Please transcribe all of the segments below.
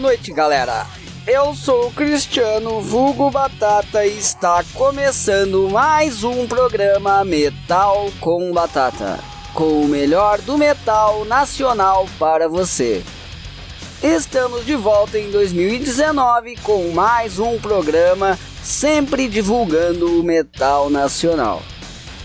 Boa noite, galera. Eu sou o Cristiano Vulgo Batata e está começando mais um programa Metal com Batata, com o melhor do metal nacional para você. Estamos de volta em 2019 com mais um programa sempre divulgando o metal nacional.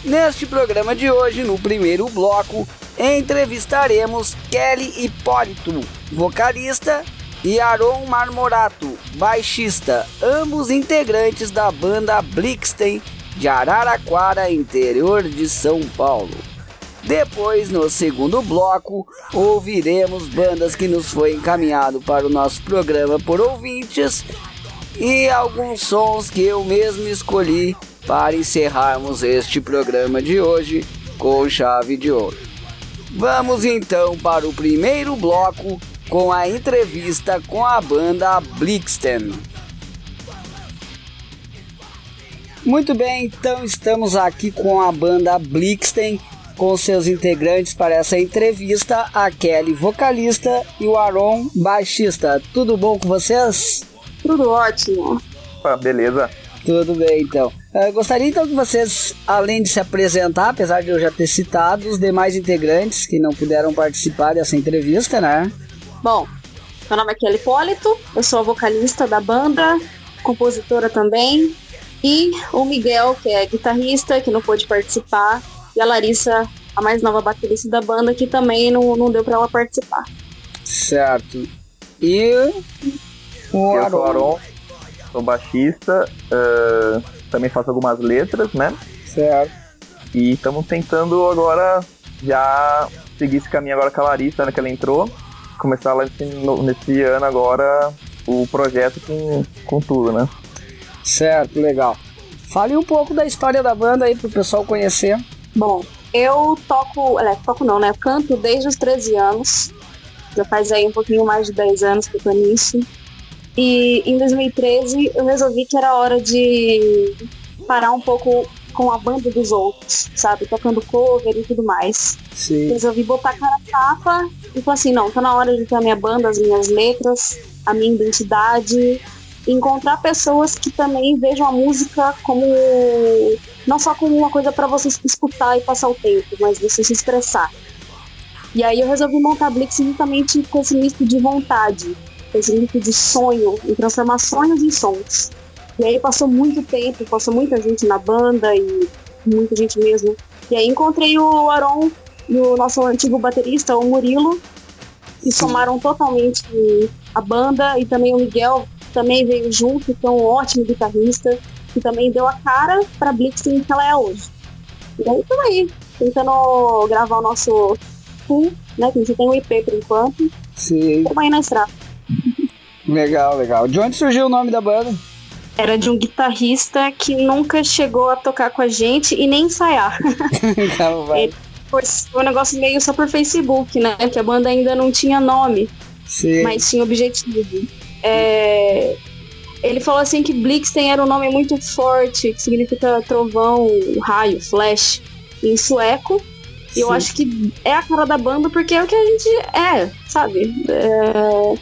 Neste programa de hoje, no primeiro bloco, entrevistaremos Kelly Hipólito, vocalista, e Aaron Marmorato, baixista, ambos integrantes da banda Blixten de Araraquara, interior de São Paulo. Depois, no segundo bloco, ouviremos bandas que nos foi encaminhado para o nosso programa por ouvintes e alguns sons que eu mesmo escolhi para encerrarmos este programa de hoje com chave de ouro. Vamos então para o primeiro bloco com a entrevista com a banda Blixten. Muito bem, então estamos aqui com a banda Blixten com seus integrantes para essa entrevista, a Kelly, vocalista, e o Aaron, baixista. Tudo bom com vocês? Tudo ótimo. Ah, beleza. Tudo bem, então. Eu gostaria então que vocês, além de se apresentar, apesar de eu já ter citado os demais integrantes que não puderam participar dessa entrevista, né? Bom, meu nome é Kelly Hipólito, eu sou a vocalista da banda, compositora também, e o Miguel, que é guitarrista, que não pôde participar, e a Larissa, a mais nova baterista da banda, que também não, não deu para ela participar. Certo. E o Eu sou o Aron, sou baixista, uh, também faço algumas letras, né? Certo. E estamos tentando agora já seguir esse caminho agora com a Larissa, né, que ela entrou. Começar lá nesse, nesse ano agora o projeto com, com tudo, né? Certo, legal. Fale um pouco da história da banda aí pro pessoal conhecer. Bom, eu toco, é, toco não, né? Canto desde os 13 anos. Já faz aí um pouquinho mais de 10 anos que eu tô nisso. E em 2013 eu resolvi que era hora de parar um pouco com a banda dos outros, sabe? Tocando cover e tudo mais. Sim. Resolvi botar a cara tapa e falei assim, não, tá na hora de ter a minha banda, as minhas letras, a minha identidade. Encontrar pessoas que também vejam a música como não só como uma coisa para você escutar e passar o tempo, mas você se expressar. E aí eu resolvi montar a Blix justamente com esse misto de vontade, com esse misto de sonho, e transformar sonhos em sons. E aí passou muito tempo, passou muita gente na banda e muita gente mesmo. E aí encontrei o Aron e o nosso antigo baterista, o Murilo, e somaram totalmente a banda e também o Miguel também veio junto, que é um ótimo guitarrista, que também deu a cara pra Blixen que ela é hoje. E aí estamos aí, tentando gravar o nosso full, né? Que a gente tem um EP por enquanto. Sim. Estamos aí na estrada. Legal, legal. De onde surgiu o nome da banda? Era de um guitarrista que nunca chegou a tocar com a gente e nem ensaiar. Então, vai. Foi foi um negócio meio só por Facebook, né? Que a banda ainda não tinha nome. Sim. mas tinha objetivo. É, Ele falou assim que Blixen era um nome muito forte, que significa trovão, raio, flash, em sueco. E eu acho que é a cara da banda porque é o que a gente é, sabe? É,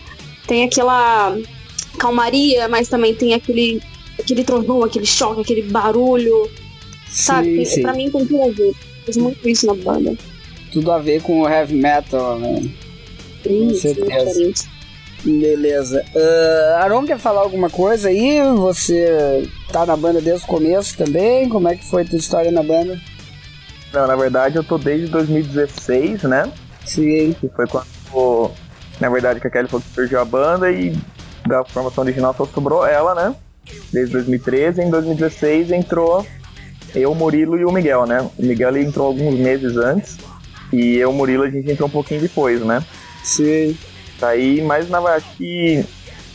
Tem aquela calmaria, mas também tem aquele, aquele trovão, aquele choque, aquele barulho, sabe? Sim, sim. Pra mim tem tudo a ver. Fiz muito isso na banda. Tudo a ver com o heavy metal, né? Isso, certeza. diferente. Beleza. Uh, Aron quer falar alguma coisa aí? Você tá na banda desde o começo também? Como é que foi a tua história na banda? Não, na verdade eu tô desde 2016, né? Sim. Que foi quando, na verdade, que a Kelly foi que surgiu a banda e da formação original só sobrou ela, né? Desde 2013. Em 2016 entrou eu, o Murilo e o Miguel, né? O Miguel entrou alguns meses antes e eu, o Murilo, a gente entrou um pouquinho depois, né? Sim. Daí, mas na verdade que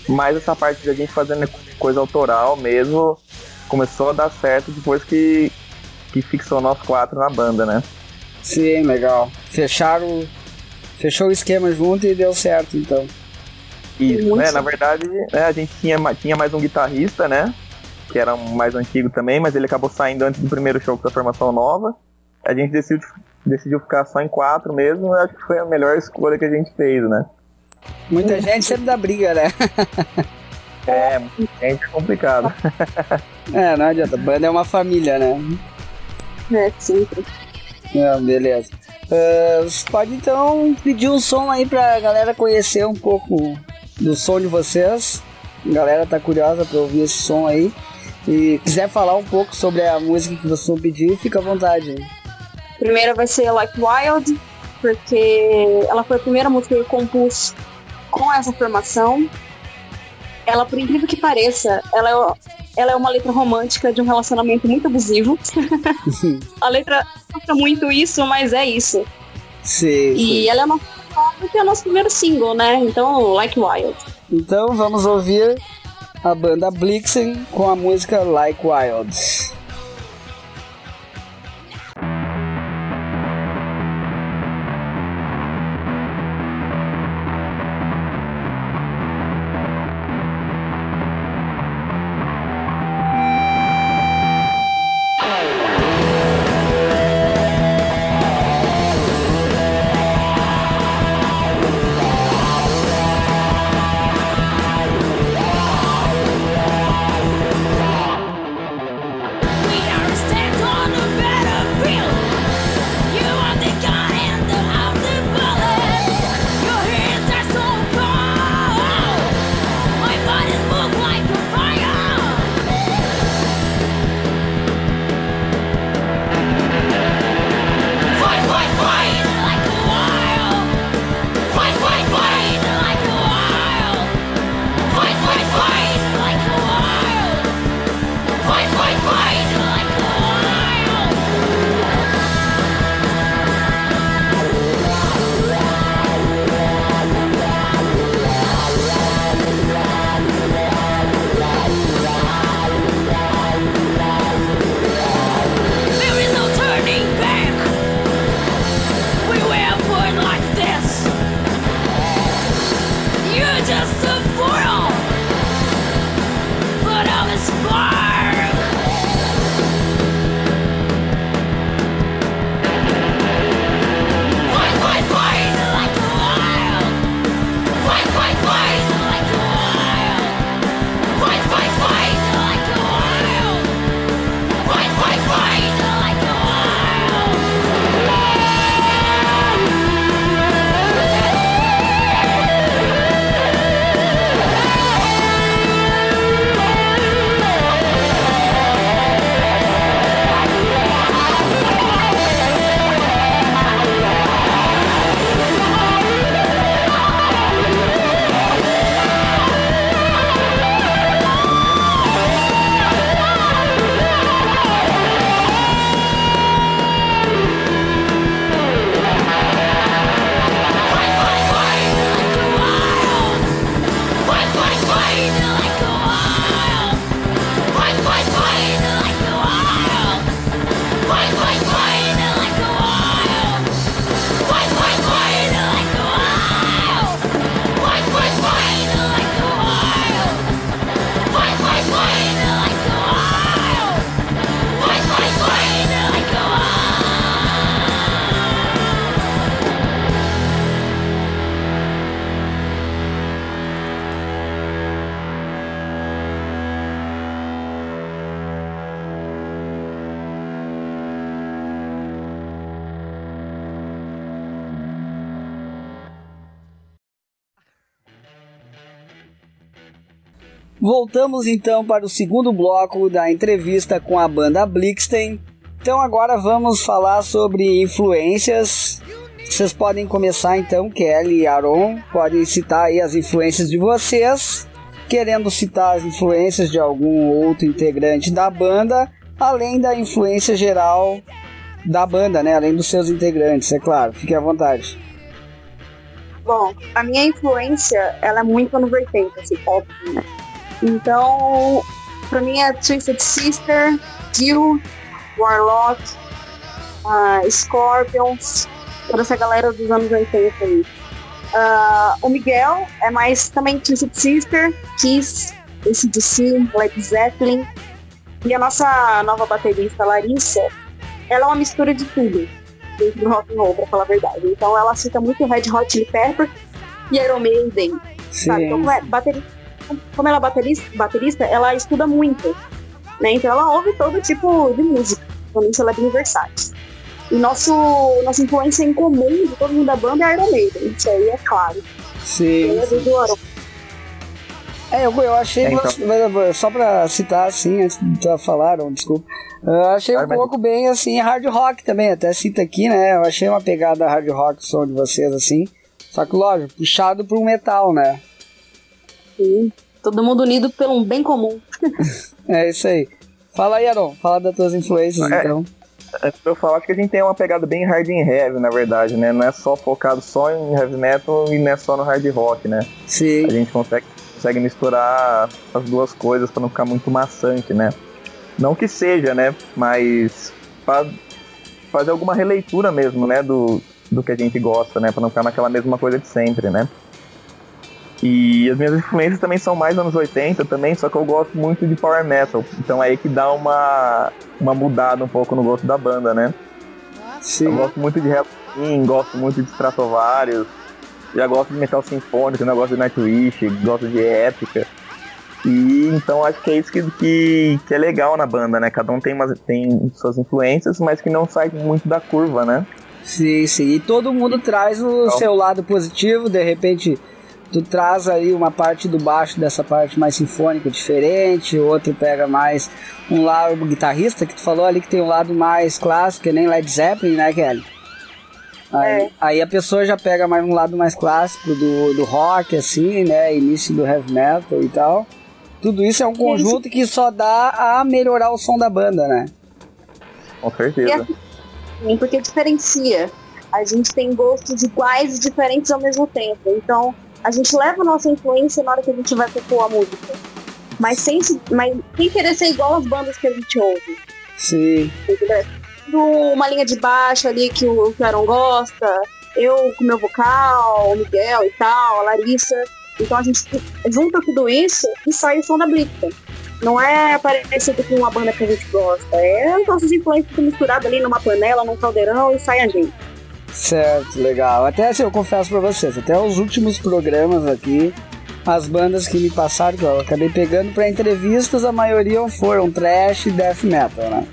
mais essa parte da gente fazendo coisa autoral mesmo começou a dar certo depois que, que fixou nós quatro na banda, né? Sim, legal. Fecharam. Fechou o esquema junto e deu certo, então. Isso, Muito né? Na verdade, né, a gente tinha, tinha mais um guitarrista, né? Que era um mais antigo também, mas ele acabou saindo antes do primeiro show da formação nova. A gente decidiu, decidiu ficar só em quatro mesmo, eu acho que foi a melhor escolha que a gente fez, né? Muita gente sempre dá briga, né? É, gente é complicado. é, não adianta. Banda é uma família, né? É, sempre. Não, beleza. Uh, você pode então pedir um som aí pra galera conhecer um pouco do som de vocês. A galera tá curiosa pra ouvir esse som aí. E quiser falar um pouco sobre a música que vocês vão pedir, fica à vontade. Primeira vai ser Like Wild, porque ela foi a primeira música que eu compus com essa formação. Ela, por incrível que pareça, ela é, ela é uma letra romântica de um relacionamento muito abusivo. a letra mostra muito isso, mas é isso. Sim. E sim. ela é uma que é o nosso primeiro single, né? Então, Like Wild. Então vamos ouvir a banda Blixen com a música Like Wild. fight, fight. Voltamos então para o segundo bloco da entrevista com a banda Blixten. Então agora vamos falar sobre influências. Vocês podem começar então, Kelly e Aaron, podem citar aí as influências de vocês, querendo citar as influências de algum outro integrante da banda, além da influência geral da banda, né? Além dos seus integrantes, é claro. Fique à vontade. Bom, a minha influência, ela é muito no vertente, assim, óbvio, né? Então, pra mim é Twisted Sister, Jill, Warlock, uh, Scorpions, toda essa galera dos anos 80 aí. Uh, o Miguel é mais também Twisted Sister, Kiss, ACDC, Led Zeppelin. E a nossa nova baterista, Larissa, ela é uma mistura de tudo dentro do rock and roll, pra falar a verdade. Então ela cita muito Red Hot Chili Pepper, e Iron Maiden. Sabe? Então, é, baterista, como ela é baterista, baterista, ela estuda muito. Né? Então ela ouve todo tipo de música. Realmente ela é bem versátil. E nosso, nossa influência em comum de todo mundo da banda é Iron Maiden. Isso aí é claro. Sim. É, eu, eu achei, é, então. só pra citar assim, antes de falaram, desculpa, eu achei um pouco bem assim, hard rock também, até cita aqui, né? Eu achei uma pegada hard rock o som de vocês assim, só que lógico, puxado pro metal, né? Sim, todo mundo unido pelo um bem comum. é isso aí. Fala aí, Aaron, fala das tuas influências é, então. É, eu falar, acho que a gente tem uma pegada bem hard and heavy, na verdade, né? Não é só focado só em heavy metal e não é só no hard rock, né? Sim. A gente consegue, consegue misturar as duas coisas para não ficar muito maçante, né? Não que seja, né? Mas fazer alguma releitura mesmo, né? Do, do que a gente gosta, né? Pra não ficar naquela mesma coisa de sempre, né? E as minhas influências também são mais anos 80 também, só que eu gosto muito de power metal. Então é aí que dá uma, uma mudada um pouco no gosto da banda, né? Sim. Eu gosto muito de Halloween, gosto muito de Stratovarius, já gosto de metal sinfônico, né? gosto de Nightwish, gosto de épica. E então acho que é isso que, que, que, é legal na banda, né? Cada um tem, umas, tem suas influências, mas que não sai muito da curva, né? Sim, sim. E todo mundo traz o então, seu lado positivo, de repente tu traz aí uma parte do baixo dessa parte mais sinfônica diferente, outro pega mais um lado guitarrista que tu falou ali que tem um lado mais clássico, que nem Led Zeppelin, né, Kelly? Aí, é. aí, a pessoa já pega mais um lado mais clássico do, do rock, assim, né? Início do heavy metal e tal. Tudo isso é um conjunto que só dá a melhorar o som da banda, né? Com certeza. Sim, porque diferencia. A gente tem gostos iguais e diferentes ao mesmo tempo. Então, a gente leva a nossa influência na hora que a gente vai compor a música. Mas sem, mas sem querer ser igual às bandas que a gente ouve. Sim. Uma linha de baixo ali que o, que o Aaron gosta, eu com meu vocal, o Miguel e tal, a Larissa. Então a gente junta tudo isso e sai o som da Blitz. Não é parecido com uma banda que a gente gosta. É as nossas influências misturadas ali numa panela, num caldeirão e sai a gente. Certo, legal. Até assim, eu confesso pra vocês, até os últimos programas aqui, as bandas que me passaram, que eu acabei pegando pra entrevistas, a maioria foram trash e death metal, né?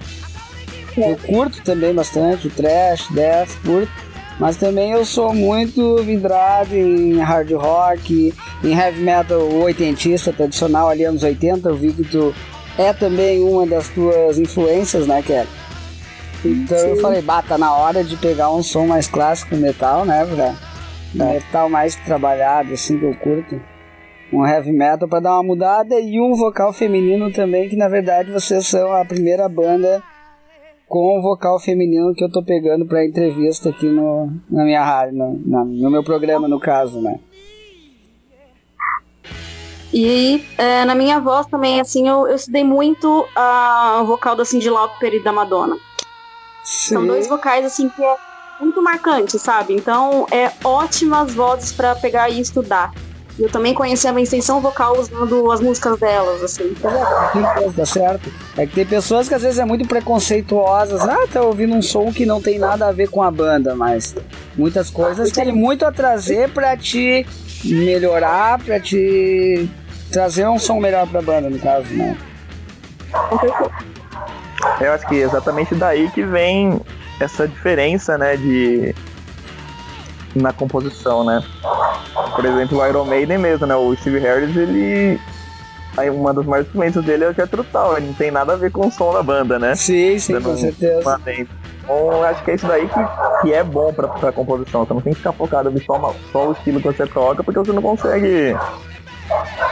Eu curto também bastante o trash, death, curto. Mas também eu sou muito vidrado em hard rock, em heavy metal oitentista tradicional ali anos 80. Eu vi que tu é também uma das tuas influências, né, Kelly? Então Sim. eu falei, bah, tá na hora de pegar um som mais clássico metal, né, pra metal mais trabalhado, assim, que eu curto. Um heavy metal para dar uma mudada e um vocal feminino também, que na verdade vocês são a primeira banda com vocal feminino que eu tô pegando pra entrevista aqui no, na minha rádio, no, no meu programa, no caso, né? E é, na minha voz também, assim, eu, eu estudei muito a vocal da Cyndi Lauper e da Madonna. Sim. São dois vocais, assim, que é muito marcante, sabe? Então, é ótimas vozes para pegar e estudar. Eu também conheci a minha extensão vocal usando as músicas delas, assim. Tá Dá certo. É que tem pessoas que às vezes é muito preconceituosas. Ah, tá ouvindo um som que não tem nada a ver com a banda, mas muitas coisas tem muito a trazer para te melhorar, para te trazer um som melhor pra banda, no caso, né? Eu acho que é exatamente daí que vem essa diferença, né, de na composição, né? Por exemplo, o Iron Maiden mesmo, né? O Steve Harris, ele aí uma das mais influências dele é o Jethro Tull, ele não tem nada a ver com o som da banda, né? Sim, sim, com certeza. Então, acho que é isso daí que, que é bom pra, pra composição. Você não tem que ficar focado em só, uma, só o estilo que você toca, porque você não consegue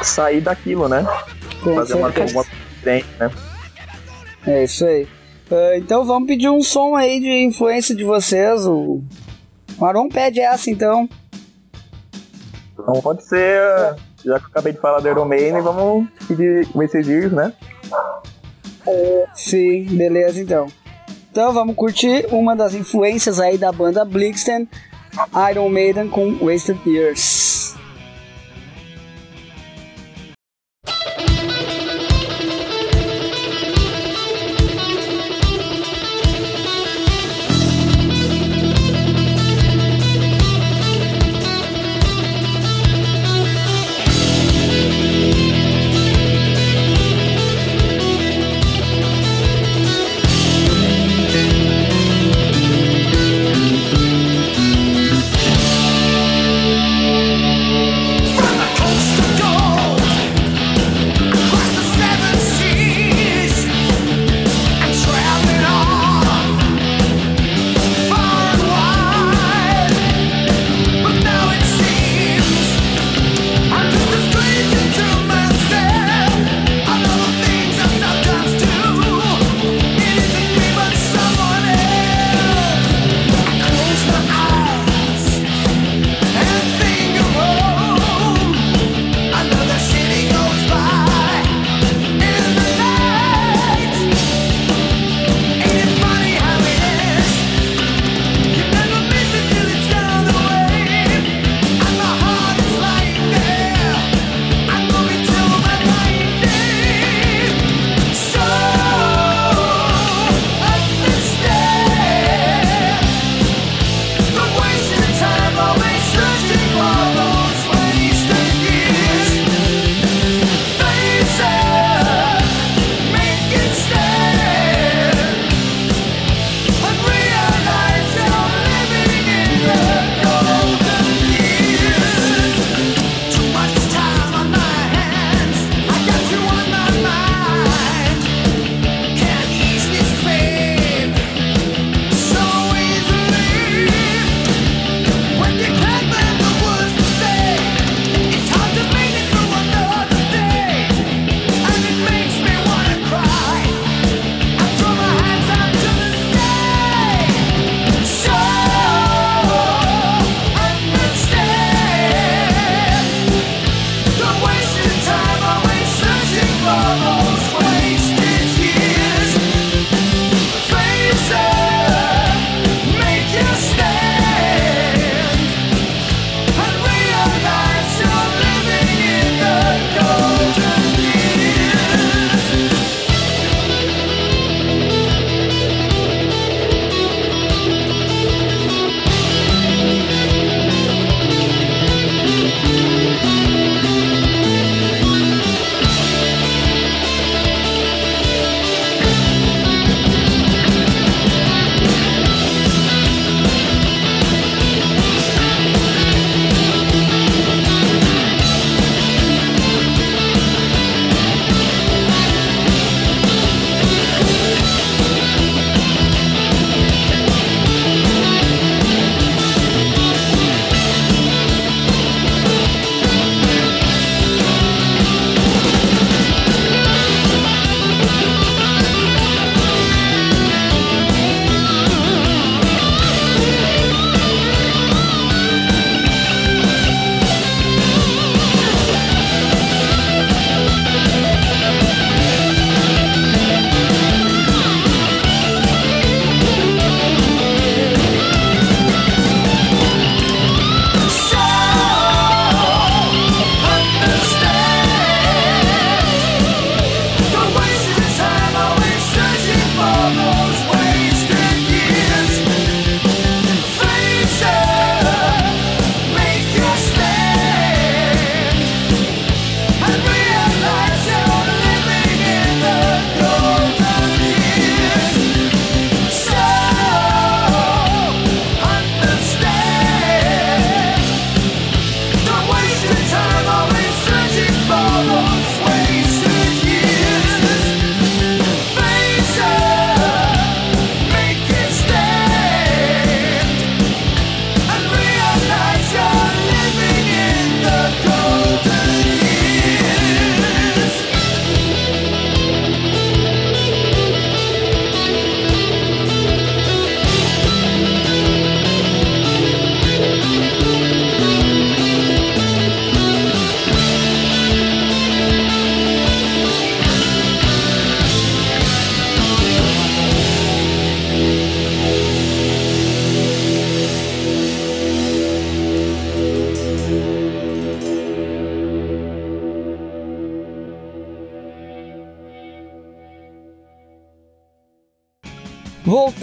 sair daquilo, né? Com Fazer certeza. uma, uma diferente, né? É isso aí. Uh, então vamos pedir um som aí de influência de vocês. O Maron pede essa então. Então pode ser, já que eu acabei de falar do Iron Maiden, vamos pedir Messages, né? Sim, beleza então. Então vamos curtir uma das influências aí da banda Blixten, Iron Maiden com Wasted Years.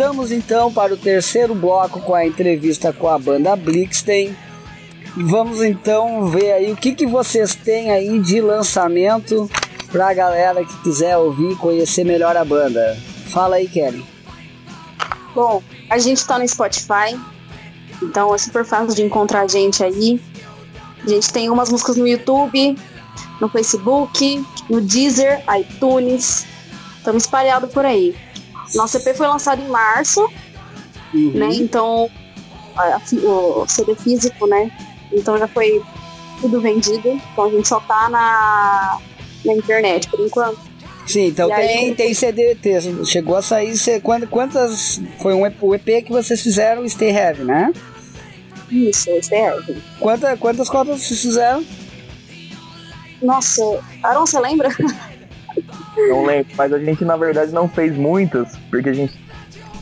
Voltamos então para o terceiro bloco com a entrevista com a banda Blixten. Vamos então ver aí o que, que vocês têm aí de lançamento para a galera que quiser ouvir e conhecer melhor a banda. Fala aí, Kelly. Bom, a gente está no Spotify, então é super fácil de encontrar a gente aí. A gente tem umas músicas no YouTube, no Facebook, no Deezer, iTunes. Estamos espalhados por aí. Nosso EP foi lançado em março, uhum. né? Então, o CD físico, né? Então já foi tudo vendido. Então a gente só tá na, na internet por enquanto. Sim, então tem, aí, tem CD, chegou a sair. Quantas. Foi um EP, o EP que vocês fizeram, Stay Heavy, né? Isso, Stay Heavy. Quanta, quantas cópias vocês fizeram? Nossa, Aaron, você lembra? Não lembro, mas a gente na verdade não fez muitas, porque a gente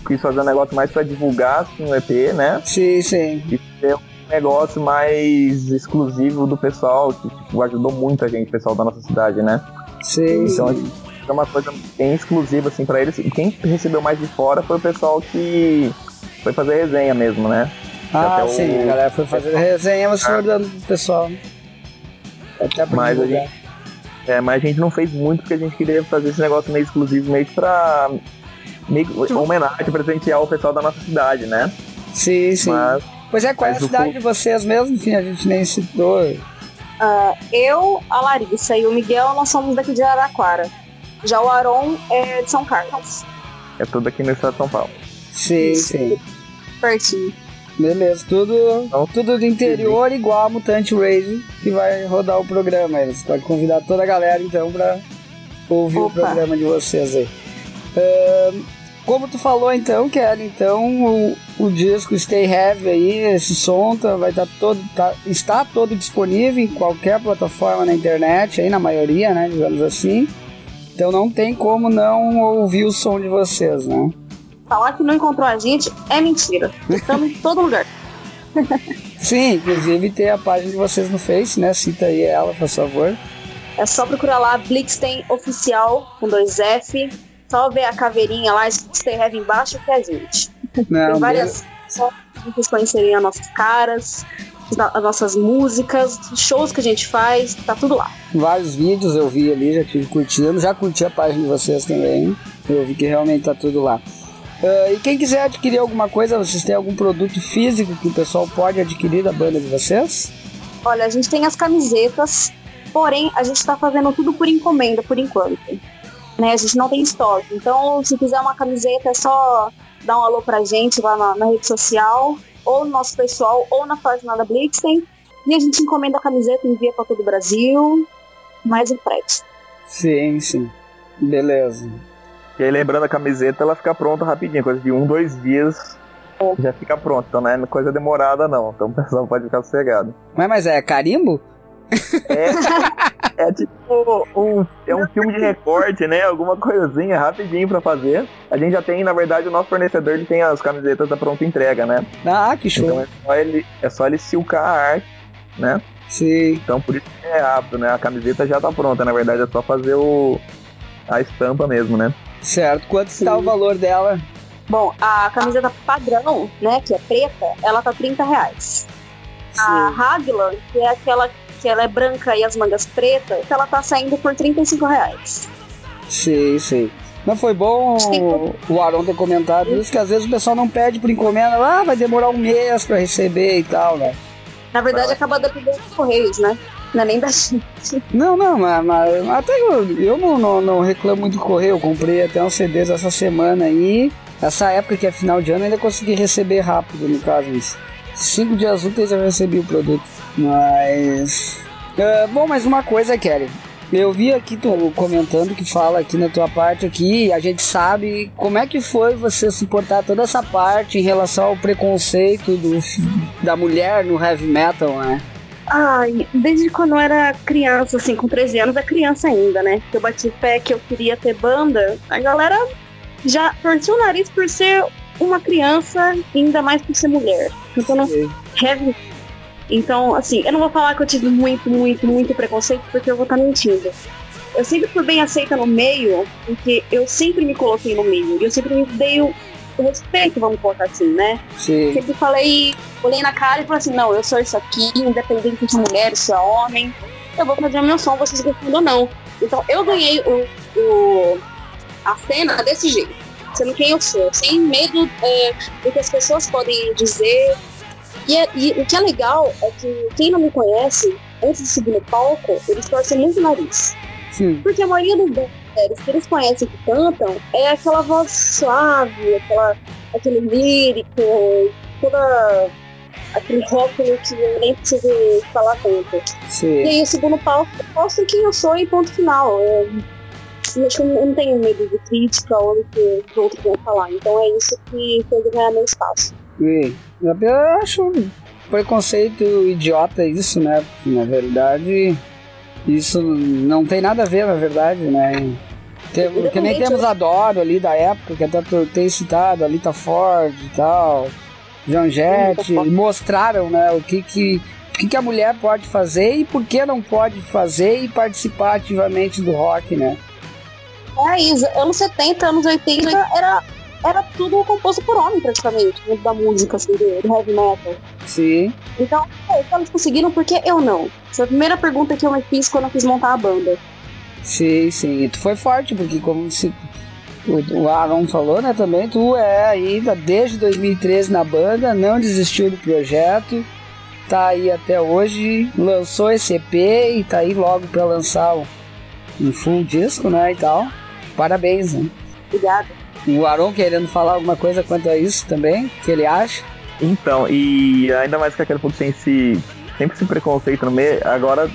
quis fazer um negócio mais para divulgar assim, o EP, né? Sim, sim. E ter um negócio mais exclusivo do pessoal, que tipo, ajudou muito a gente, o pessoal da nossa cidade, né? Sim, então, sim. É uma coisa bem exclusiva, assim, para eles. Quem recebeu mais de fora foi o pessoal que foi fazer resenha mesmo, né? Ah, sim, o... a galera foi fazer resenha, você foi dando pro pessoal. Até mas a gente, é, mas a gente não fez muito porque a gente queria fazer esse negócio meio exclusivo, meio pra meio, homenagem, presentear o pessoal da nossa cidade, né? Sim, sim. Mas, pois é, qual é a cidade de vocês mesmo? Enfim, a gente nem citou. Uh, eu, a Larissa e o Miguel, nós somos daqui de Araraquara. Já o Aron é de São Carlos. É tudo aqui no estado de São Paulo. Sim, sim. Pertinho. Beleza, tudo, então, tudo do interior igual a Mutante Rage que vai rodar o programa. Você pode convidar toda a galera então pra ouvir Opa. o programa de vocês aí. Uh, como tu falou então, Kelly, então o, o disco Stay Heavy aí, esse som tá, vai estar tá todo, tá, está todo disponível em qualquer plataforma na internet, aí na maioria, né, digamos assim. Então não tem como não ouvir o som de vocês, né? Falar que não encontrou a gente é mentira. Estamos em todo lugar. Sim, inclusive tem a página de vocês no Face, né? Cita aí ela, por favor. É só procurar lá, Blixten Oficial, com dois F. Só ver a caveirinha lá, Stay Heavy embaixo, que é a gente. Não, tem várias... Só vocês conhecerem as nossas caras, as nossas músicas, shows que a gente faz, tá tudo lá. Vários vídeos eu vi ali, já tive curtindo, já curti a página de vocês também. Eu vi que realmente tá tudo lá. Uh, e quem quiser adquirir alguma coisa, vocês têm algum produto físico que o pessoal pode adquirir da banda de vocês? Olha, a gente tem as camisetas, porém a gente está fazendo tudo por encomenda por enquanto. Né? A gente não tem estoque. Então, se quiser uma camiseta, é só dar um alô pra gente lá na, na rede social, ou no nosso pessoal, ou na página da Blixen. E a gente encomenda a camiseta, envia para todo o Brasil, mais o frete. Sim, sim. Beleza. E aí, lembrando a camiseta, ela fica pronta rapidinho, coisa de um, dois dias já fica pronta. Então não é coisa demorada, não. Então o pessoal pode ficar sossegado. Mas, mas é carimbo? É, é tipo um, é um filme de recorte, né? Alguma coisinha rapidinho pra fazer. A gente já tem, na verdade, o nosso fornecedor ele tem as camisetas da pronta entrega, né? Ah, que show. Então é só ele, é só ele silcar a arte, né? Sim. Então por isso que é rápido, né? A camiseta já tá pronta, na verdade é só fazer o a estampa mesmo, né? Certo. Quanto está o valor dela? Bom, a camiseta padrão, né, que é preta, ela tá 30 reais. Sim. A Hagland, que é aquela que ela é branca e as mangas pretas, ela tá saindo por 35 reais. Sim, sim. Não foi bom o Aron ter comentado isso, que às vezes o pessoal não pede por encomenda, ah, vai demorar um mês para receber e tal, né? Na verdade, acaba dependendo dos correios, né? Não é nem da gente. Não, não, mas, mas até eu, eu não, não, não, reclamo muito do correio. Eu comprei até uns CDs essa semana aí. Essa época que é final de ano, ainda consegui receber rápido, no caso. Isso. Cinco dias úteis eu recebi o produto. Mas. Uh, bom, mais uma coisa, Kelly. Eu vi aqui tu comentando que fala aqui na tua parte aqui, a gente sabe como é que foi você suportar toda essa parte em relação ao preconceito do, da mulher no heavy metal, né? Ai, desde quando eu era criança, assim, com 13 anos, é criança ainda, né? Que eu bati pé que eu queria ter banda, a galera já torceu o nariz por ser uma criança, ainda mais por ser mulher. Então, não, heavy. Então, assim, eu não vou falar que eu tive muito, muito, muito preconceito, porque eu vou estar mentindo. Eu sempre fui bem aceita no meio, porque eu sempre me coloquei no meio. E eu sempre me dei respeito, vamos colocar assim, né? Sim. Sempre falei, olhei na cara e falei assim, não, eu sou isso aqui, independente de mulher, se é homem, eu vou fazer o meu som, vocês gostam ou não. Então eu ganhei o, o, a cena desse jeito, sendo quem eu sou, sem medo é, do que as pessoas podem dizer. E, é, e, o que é legal é que quem não me conhece, antes de subir no palco, eles torcem muito o nariz. Sim. Porque a maioria das mulheres que eles conhecem que cantam é aquela voz suave, aquela, aquele lírico, toda aquele rótulo que eu nem preciso falar tanto. Sim. E aí subo no palco, mostro quem eu sou e ponto final. Eu, eu acho que eu não tenho medo de crítica ou do que os outros vão falar. Então é isso que fez eu ganhar meu espaço. E eu acho preconceito idiota isso, né? Porque, na verdade, isso não tem nada a ver, na verdade, né? Tem, que nem temos a Doro ali da época, que até tu tem citado, a Lita Ford e tal, John Jett, mostraram né, o que, que, o que, que a mulher pode fazer e por que não pode fazer e participar ativamente do rock, né? É isso, anos 70, anos 80 era, era tudo composto por homem praticamente, dentro da música assim, do, do heavy metal. Sim. Então, é, eles conseguiram, por que eu não? Essa foi a primeira pergunta que eu me fiz quando eu quis montar a banda. Sim, sim. E tu foi forte, porque como se o, o Aaron falou, né, também, tu é ainda desde 2013 na banda, não desistiu do projeto, tá aí até hoje, lançou esse EP e tá aí logo para lançar um, um full disco, né, e tal. Parabéns, né? Obrigada. O Aaron querendo falar alguma coisa quanto a isso também, que ele acha? Então, e ainda mais que aquele pouco tem esse, sempre esse preconceito no meio, agora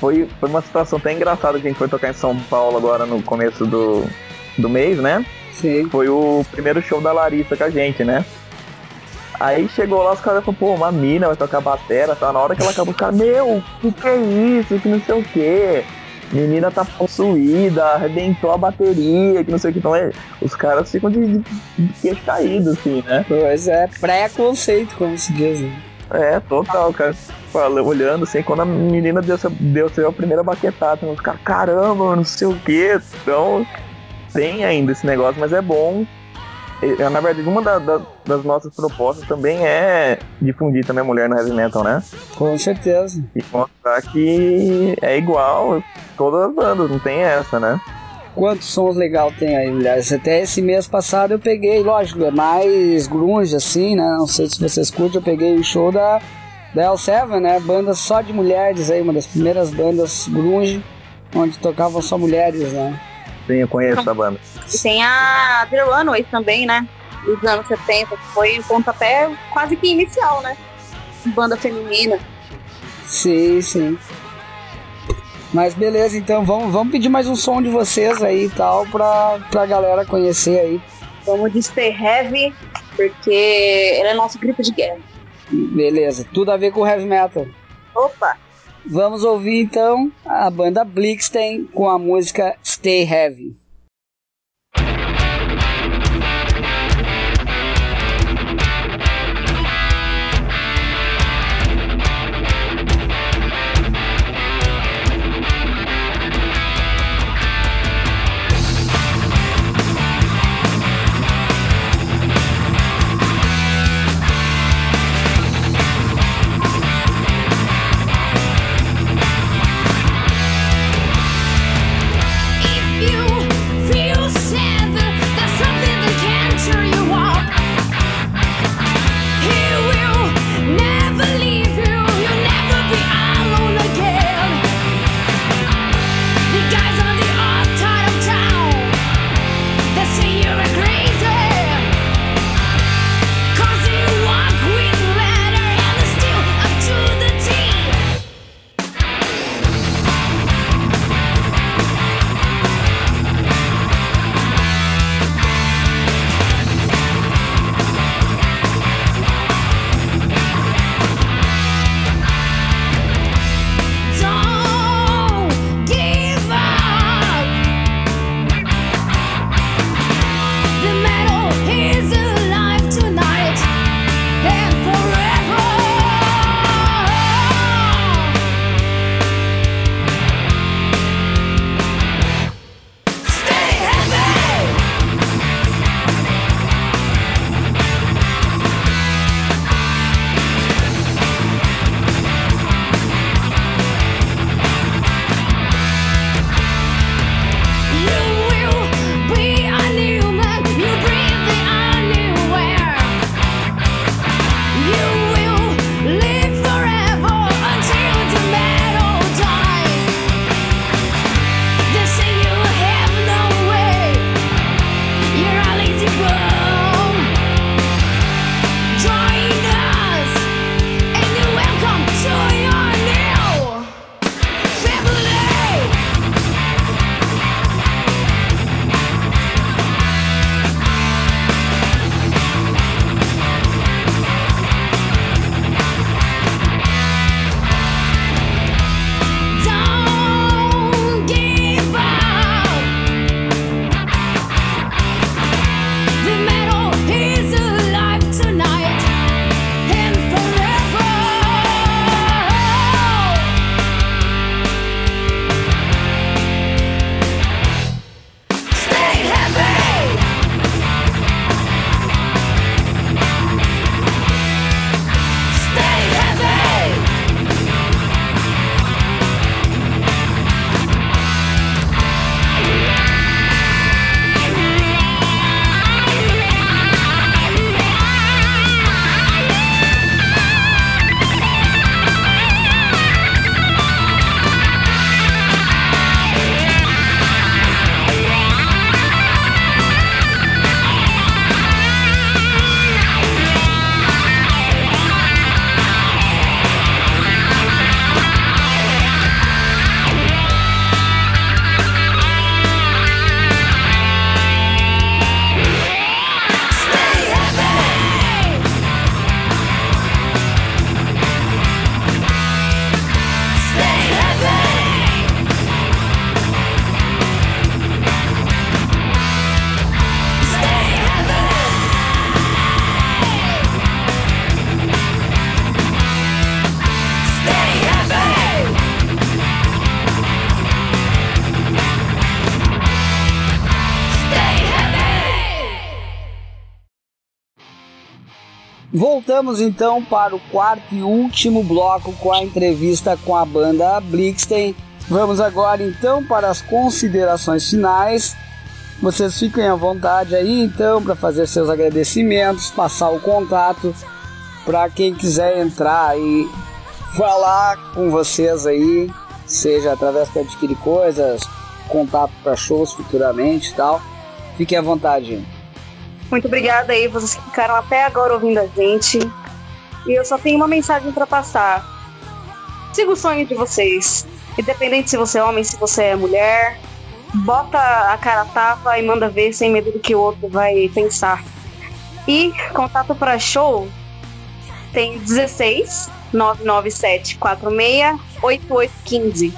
foi, foi uma situação até engraçada que a gente foi tocar em São Paulo agora no começo do, do mês, né? Sim. Foi o primeiro show da Larissa com a gente, né? Aí chegou lá, os caras falaram, pô, uma mina vai tocar batera, tá? Na hora que ela acabou, os caras, meu, o que é isso? Que não sei o quê. Menina tá possuída, arrebentou a bateria, que não sei o que. Então, é, os caras ficam de, de, queixo caído, assim, né? Pois é, pré-conceito, como se diz. Né? É, total, cara. Fala, olhando assim, quando a menina deu, deu, deu a primeira baquetada, os caras, caramba, não sei o que. Então, tem ainda esse negócio, mas é bom. Na verdade, uma da, da, das nossas propostas também é difundir também a mulher no heavy metal, né? Com certeza. E mostrar que é igual todas as bandas, não tem essa, né? Quantos sons legal tem aí, mulheres? Até esse mês passado eu peguei, lógico, é mais grunge assim, né? Não sei se vocês curtem, eu peguei o show da, da L7, né? Banda só de mulheres aí, uma das primeiras bandas grunge, onde tocavam só mulheres, né? Sim, eu conheço essa banda. E tem a The Runaways também, né? Dos anos 70, que foi um pontapé quase que inicial, né? Banda feminina. Sim, sim. Mas beleza, então vamos, vamos pedir mais um som de vocês aí e tal pra, pra galera conhecer aí. Vamos de Stay Heavy, porque ele é nosso grito de guerra. Beleza, tudo a ver com heavy metal. Opa! Vamos ouvir então a banda Blixten com a música Stay Heavy. Voltamos então para o quarto e último bloco com a entrevista com a banda Blixten. Vamos agora então para as considerações finais. Vocês fiquem à vontade aí então para fazer seus agradecimentos, passar o contato para quem quiser entrar e falar com vocês aí, seja através para adquirir coisas, contato para shows futuramente e tal. Fiquem à vontade. Muito obrigada aí, vocês que ficaram até agora ouvindo a gente. E eu só tenho uma mensagem para passar. Siga o sonho de vocês. Independente se você é homem, se você é mulher. Bota a cara tapa e manda ver sem medo do que o outro vai pensar. E contato para show tem 16 997 46 8815.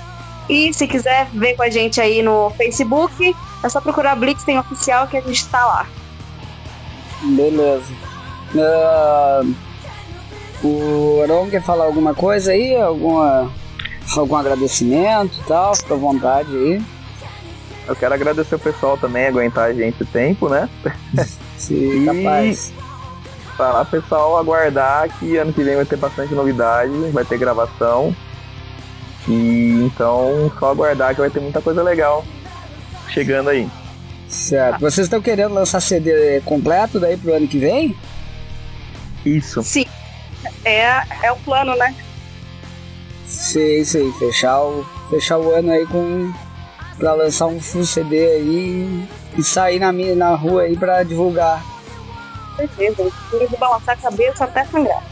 E se quiser ver com a gente aí no Facebook, é só procurar Blitz tem oficial que a gente tá lá. Beleza. Uh, o Aron quer falar alguma coisa aí? Alguma, algum agradecimento e tal? Fica à vontade aí. Eu quero agradecer o pessoal também, aguentar a gente o tempo, né? Sim, capaz. Falar pessoal aguardar que ano que vem vai ter bastante novidade, vai ter gravação. E então só aguardar que vai ter muita coisa legal chegando aí. Certo. Vocês estão querendo lançar CD completo daí pro ano que vem? Isso. Sim. É, é o plano, né? Sim, sim. Fechar o, fechar o ano aí com. pra lançar um full CD aí e sair na, minha, na rua aí pra divulgar. Certeza. Vou balançar a cabeça até sangrar.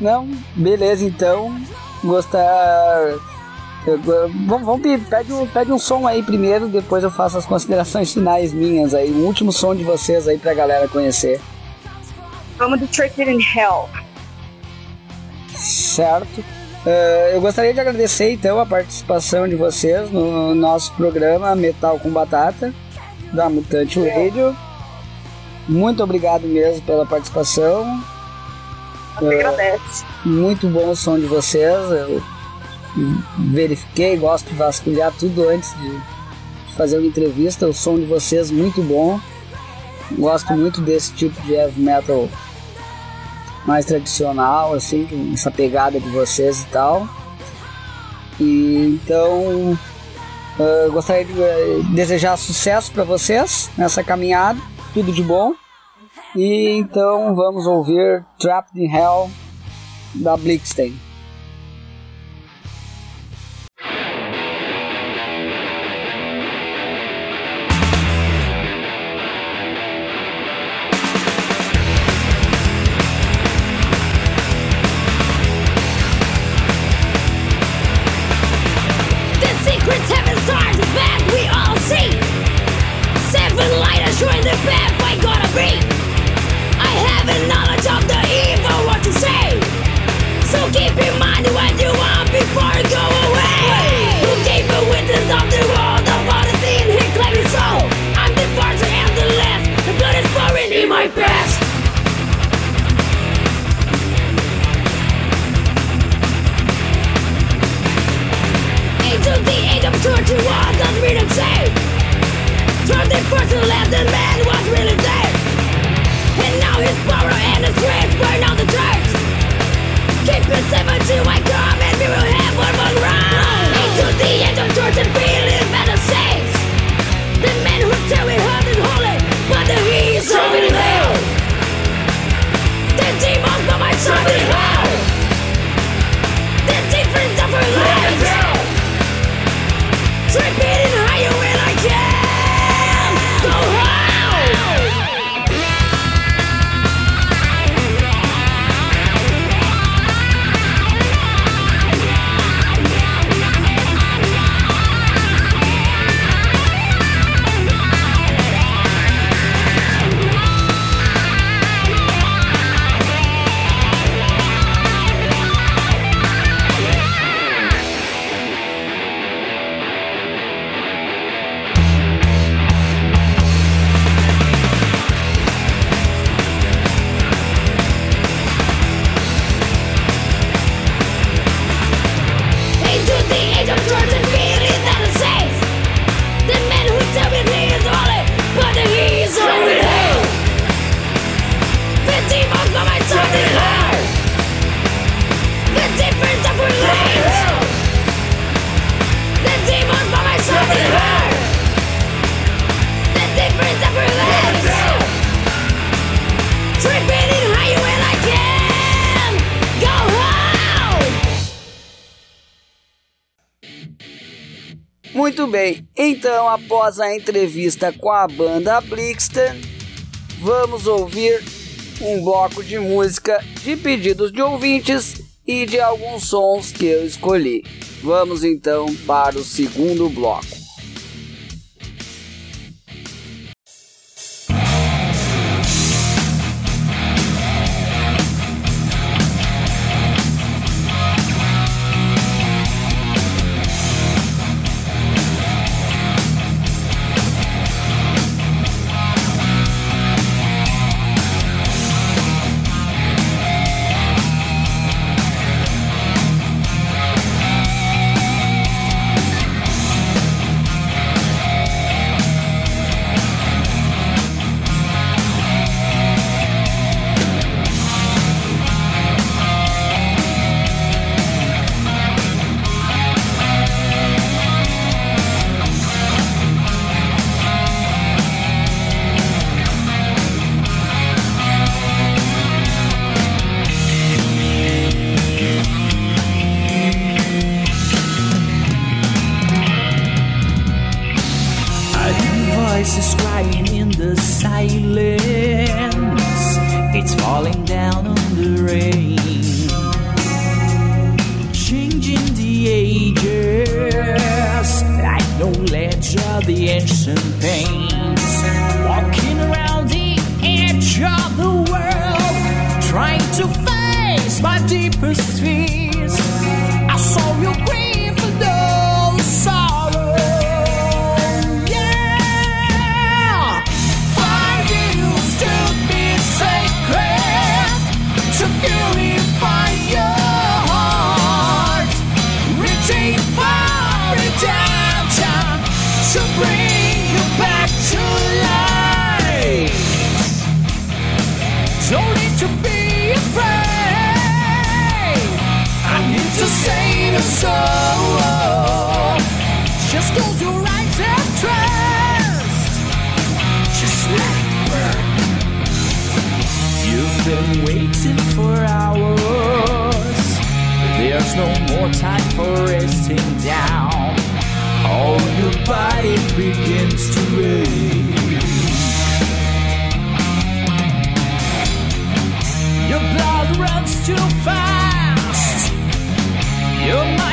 Não, beleza então. Gostar Vamos, vamos pede, um, pede um som aí primeiro, depois eu faço as considerações finais minhas aí. O último som de vocês aí pra galera conhecer. Vamos do Tricked in Hell. Certo. Uh, eu gostaria de agradecer então a participação de vocês no nosso programa Metal com Batata da Mutante Radio. Muito obrigado mesmo pela participação. Uh, muito bom o som de vocês. Eu verifiquei, gosto de vasculhar tudo antes de, fazer uma entrevista. O som de vocês muito bom. Gosto muito desse tipo de heavy metal mais tradicional, assim, essa pegada de vocês e tal. E então uh, gostaria de uh, desejar sucesso para vocês nessa caminhada, tudo de bom. E então vamos ouvir Trapped in Hell da my best. Into the age of 31, that's been insane. 34 to left, the man was really dead. And now his power and his dreams burn out the church. Keep it safe until I come and we will have one more round. Into the age of 13 feet. trick me após a entrevista com a banda Blixter, vamos ouvir um bloco de música de pedidos de ouvintes e de alguns sons que eu escolhi. Vamos então para o segundo bloco. for hours. There's no more time for resting down. All your body begins to ache. Your blood runs too fast. Your mind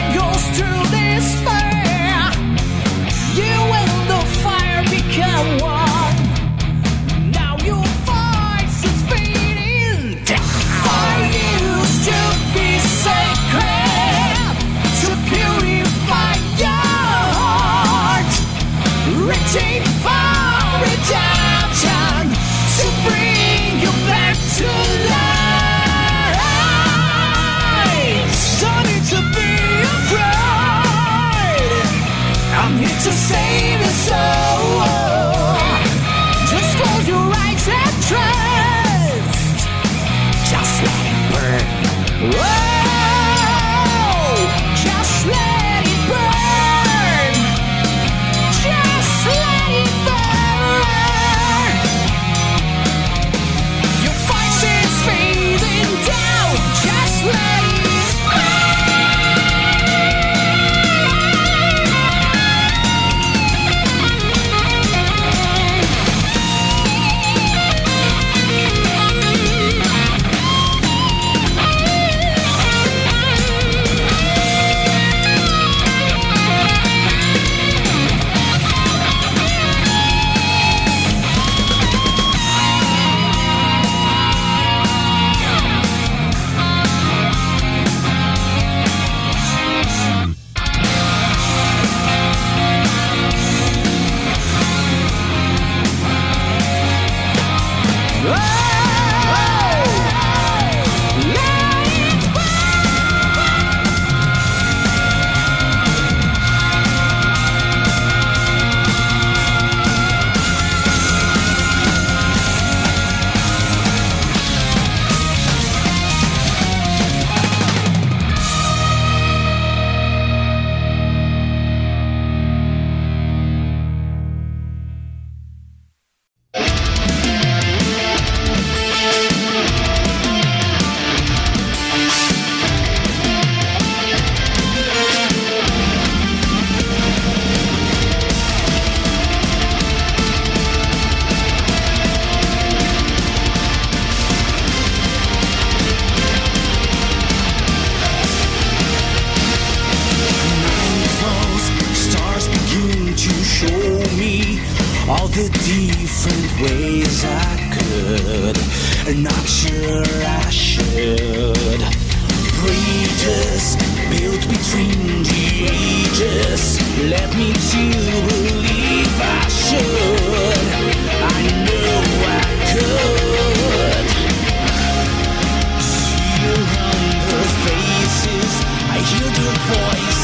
voice.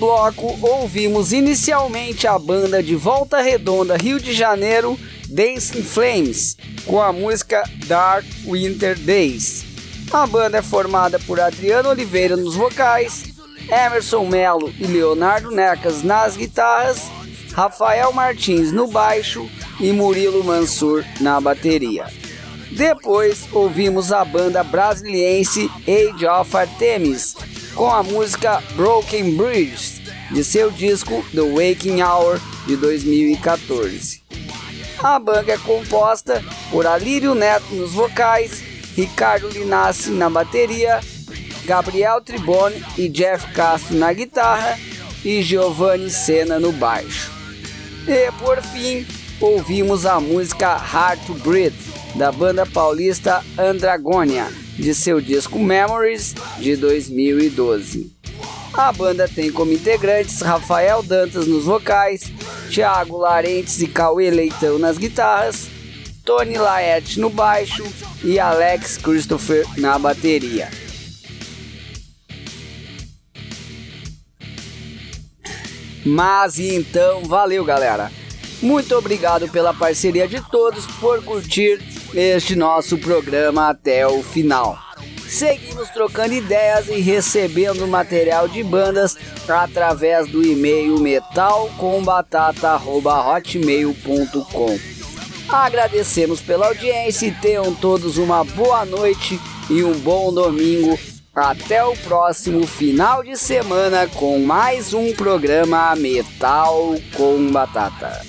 Bloco, ouvimos inicialmente a banda de Volta Redonda, Rio de Janeiro, Dancing Flames, com a música Dark Winter Days. A banda é formada por Adriano Oliveira nos vocais, Emerson Melo e Leonardo Necas nas guitarras, Rafael Martins no baixo e Murilo Mansur na bateria. Depois ouvimos a banda brasiliense Age of Artemis com a música Broken Bridges de seu disco The Waking Hour de 2014. A banda é composta por Alírio Neto nos vocais, Ricardo Linassi na bateria, Gabriel Tribone e Jeff Castro na guitarra e Giovanni Senna no baixo. E por fim, ouvimos a música Hard to Breathe da banda paulista Andragônia, de seu disco Memories de 2012. A banda tem como integrantes Rafael Dantas nos vocais, Thiago Larentes e Cauê Leitão nas guitarras, Tony Laerte no baixo e Alex Christopher na bateria. Mas então, valeu galera! Muito obrigado pela parceria de todos por curtir este nosso programa até o final. Seguimos trocando ideias e recebendo material de bandas através do e-mail metalcombatata.hotmail.com. Agradecemos pela audiência e tenham todos uma boa noite e um bom domingo. Até o próximo final de semana com mais um programa Metal com Batata.